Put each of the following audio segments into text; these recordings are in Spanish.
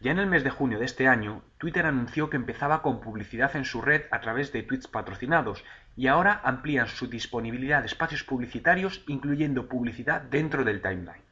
Ya en el mes de junio de este año, Twitter anunció que empezaba con publicidad en su red a través de tweets patrocinados y ahora amplían su disponibilidad de espacios publicitarios incluyendo publicidad dentro del timeline.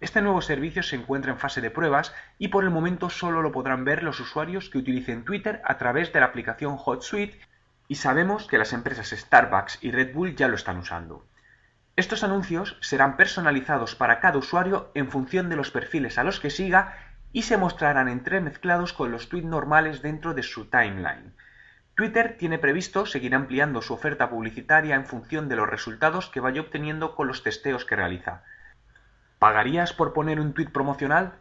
Este nuevo servicio se encuentra en fase de pruebas y por el momento solo lo podrán ver los usuarios que utilicen Twitter a través de la aplicación HotSuite y sabemos que las empresas Starbucks y Red Bull ya lo están usando. Estos anuncios serán personalizados para cada usuario en función de los perfiles a los que siga y se mostrarán entremezclados con los tweets normales dentro de su timeline. Twitter tiene previsto seguir ampliando su oferta publicitaria en función de los resultados que vaya obteniendo con los testeos que realiza. ¿Pagarías por poner un tweet promocional?